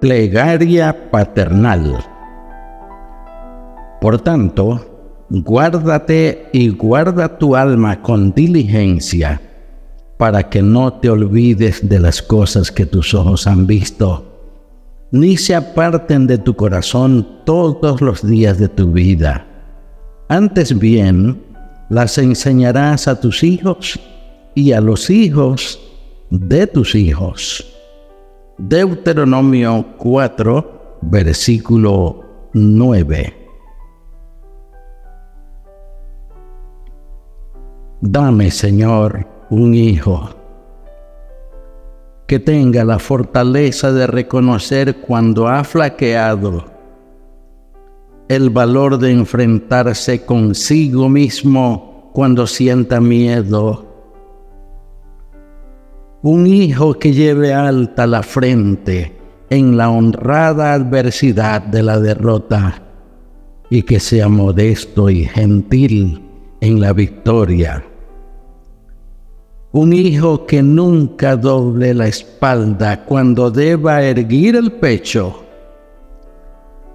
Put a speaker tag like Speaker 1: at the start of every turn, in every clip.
Speaker 1: Plegaria paternal. Por tanto, guárdate y guarda tu alma con diligencia, para que no te olvides de las cosas que tus ojos han visto ni se aparten de tu corazón todos los días de tu vida. Antes bien, las enseñarás a tus hijos y a los hijos de tus hijos. Deuteronomio 4, versículo 9. Dame, Señor, un hijo que tenga la fortaleza de reconocer cuando ha flaqueado, el valor de enfrentarse consigo mismo cuando sienta miedo, un hijo que lleve alta la frente en la honrada adversidad de la derrota y que sea modesto y gentil en la victoria un hijo que nunca doble la espalda cuando deba erguir el pecho,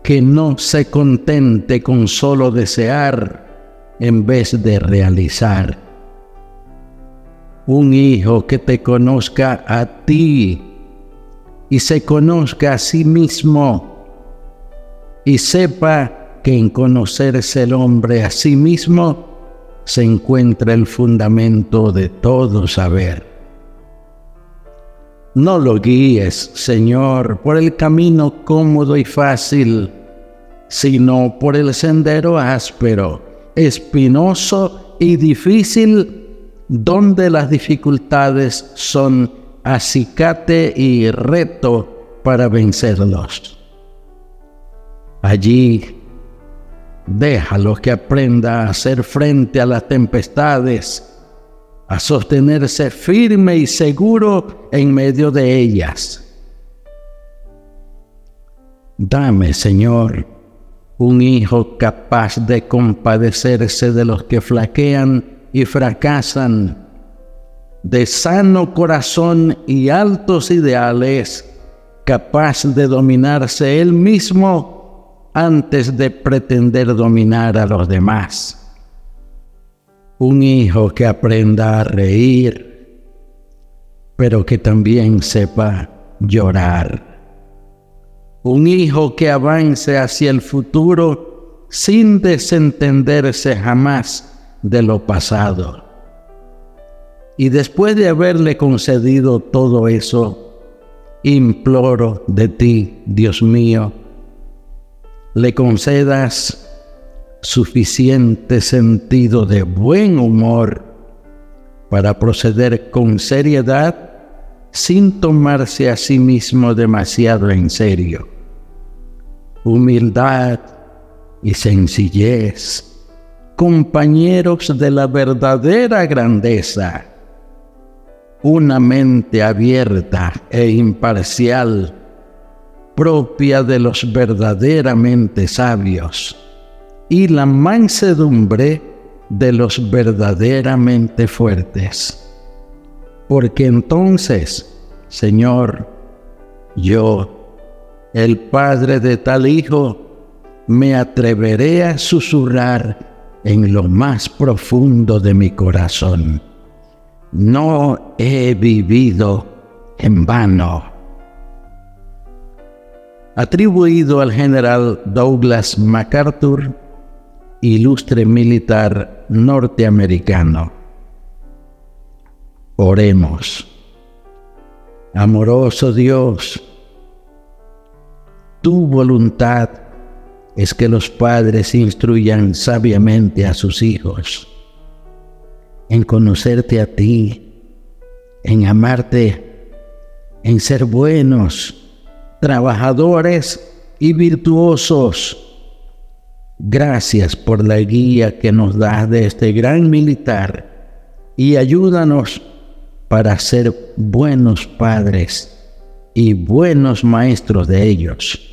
Speaker 1: que no se contente con solo desear en vez de realizar. Un hijo que te conozca a ti y se conozca a sí mismo y sepa que en conocerse el hombre a sí mismo se encuentra el fundamento de todo saber. No lo guíes, Señor, por el camino cómodo y fácil, sino por el sendero áspero, espinoso y difícil, donde las dificultades son acicate y reto para vencerlos. Allí Déjalo que aprenda a hacer frente a las tempestades, a sostenerse firme y seguro en medio de ellas. Dame, Señor, un hijo capaz de compadecerse de los que flaquean y fracasan, de sano corazón y altos ideales, capaz de dominarse él mismo antes de pretender dominar a los demás. Un hijo que aprenda a reír, pero que también sepa llorar. Un hijo que avance hacia el futuro sin desentenderse jamás de lo pasado. Y después de haberle concedido todo eso, imploro de ti, Dios mío, le concedas suficiente sentido de buen humor para proceder con seriedad sin tomarse a sí mismo demasiado en serio. Humildad y sencillez, compañeros de la verdadera grandeza, una mente abierta e imparcial propia de los verdaderamente sabios y la mansedumbre de los verdaderamente fuertes. Porque entonces, Señor, yo, el Padre de tal Hijo, me atreveré a susurrar en lo más profundo de mi corazón. No he vivido en vano atribuido al general Douglas MacArthur, ilustre militar norteamericano. Oremos. Amoroso Dios, tu voluntad es que los padres instruyan sabiamente a sus hijos en conocerte a ti, en amarte, en ser buenos, trabajadores y virtuosos. Gracias por la guía que nos das de este gran militar y ayúdanos para ser buenos padres y buenos maestros de ellos.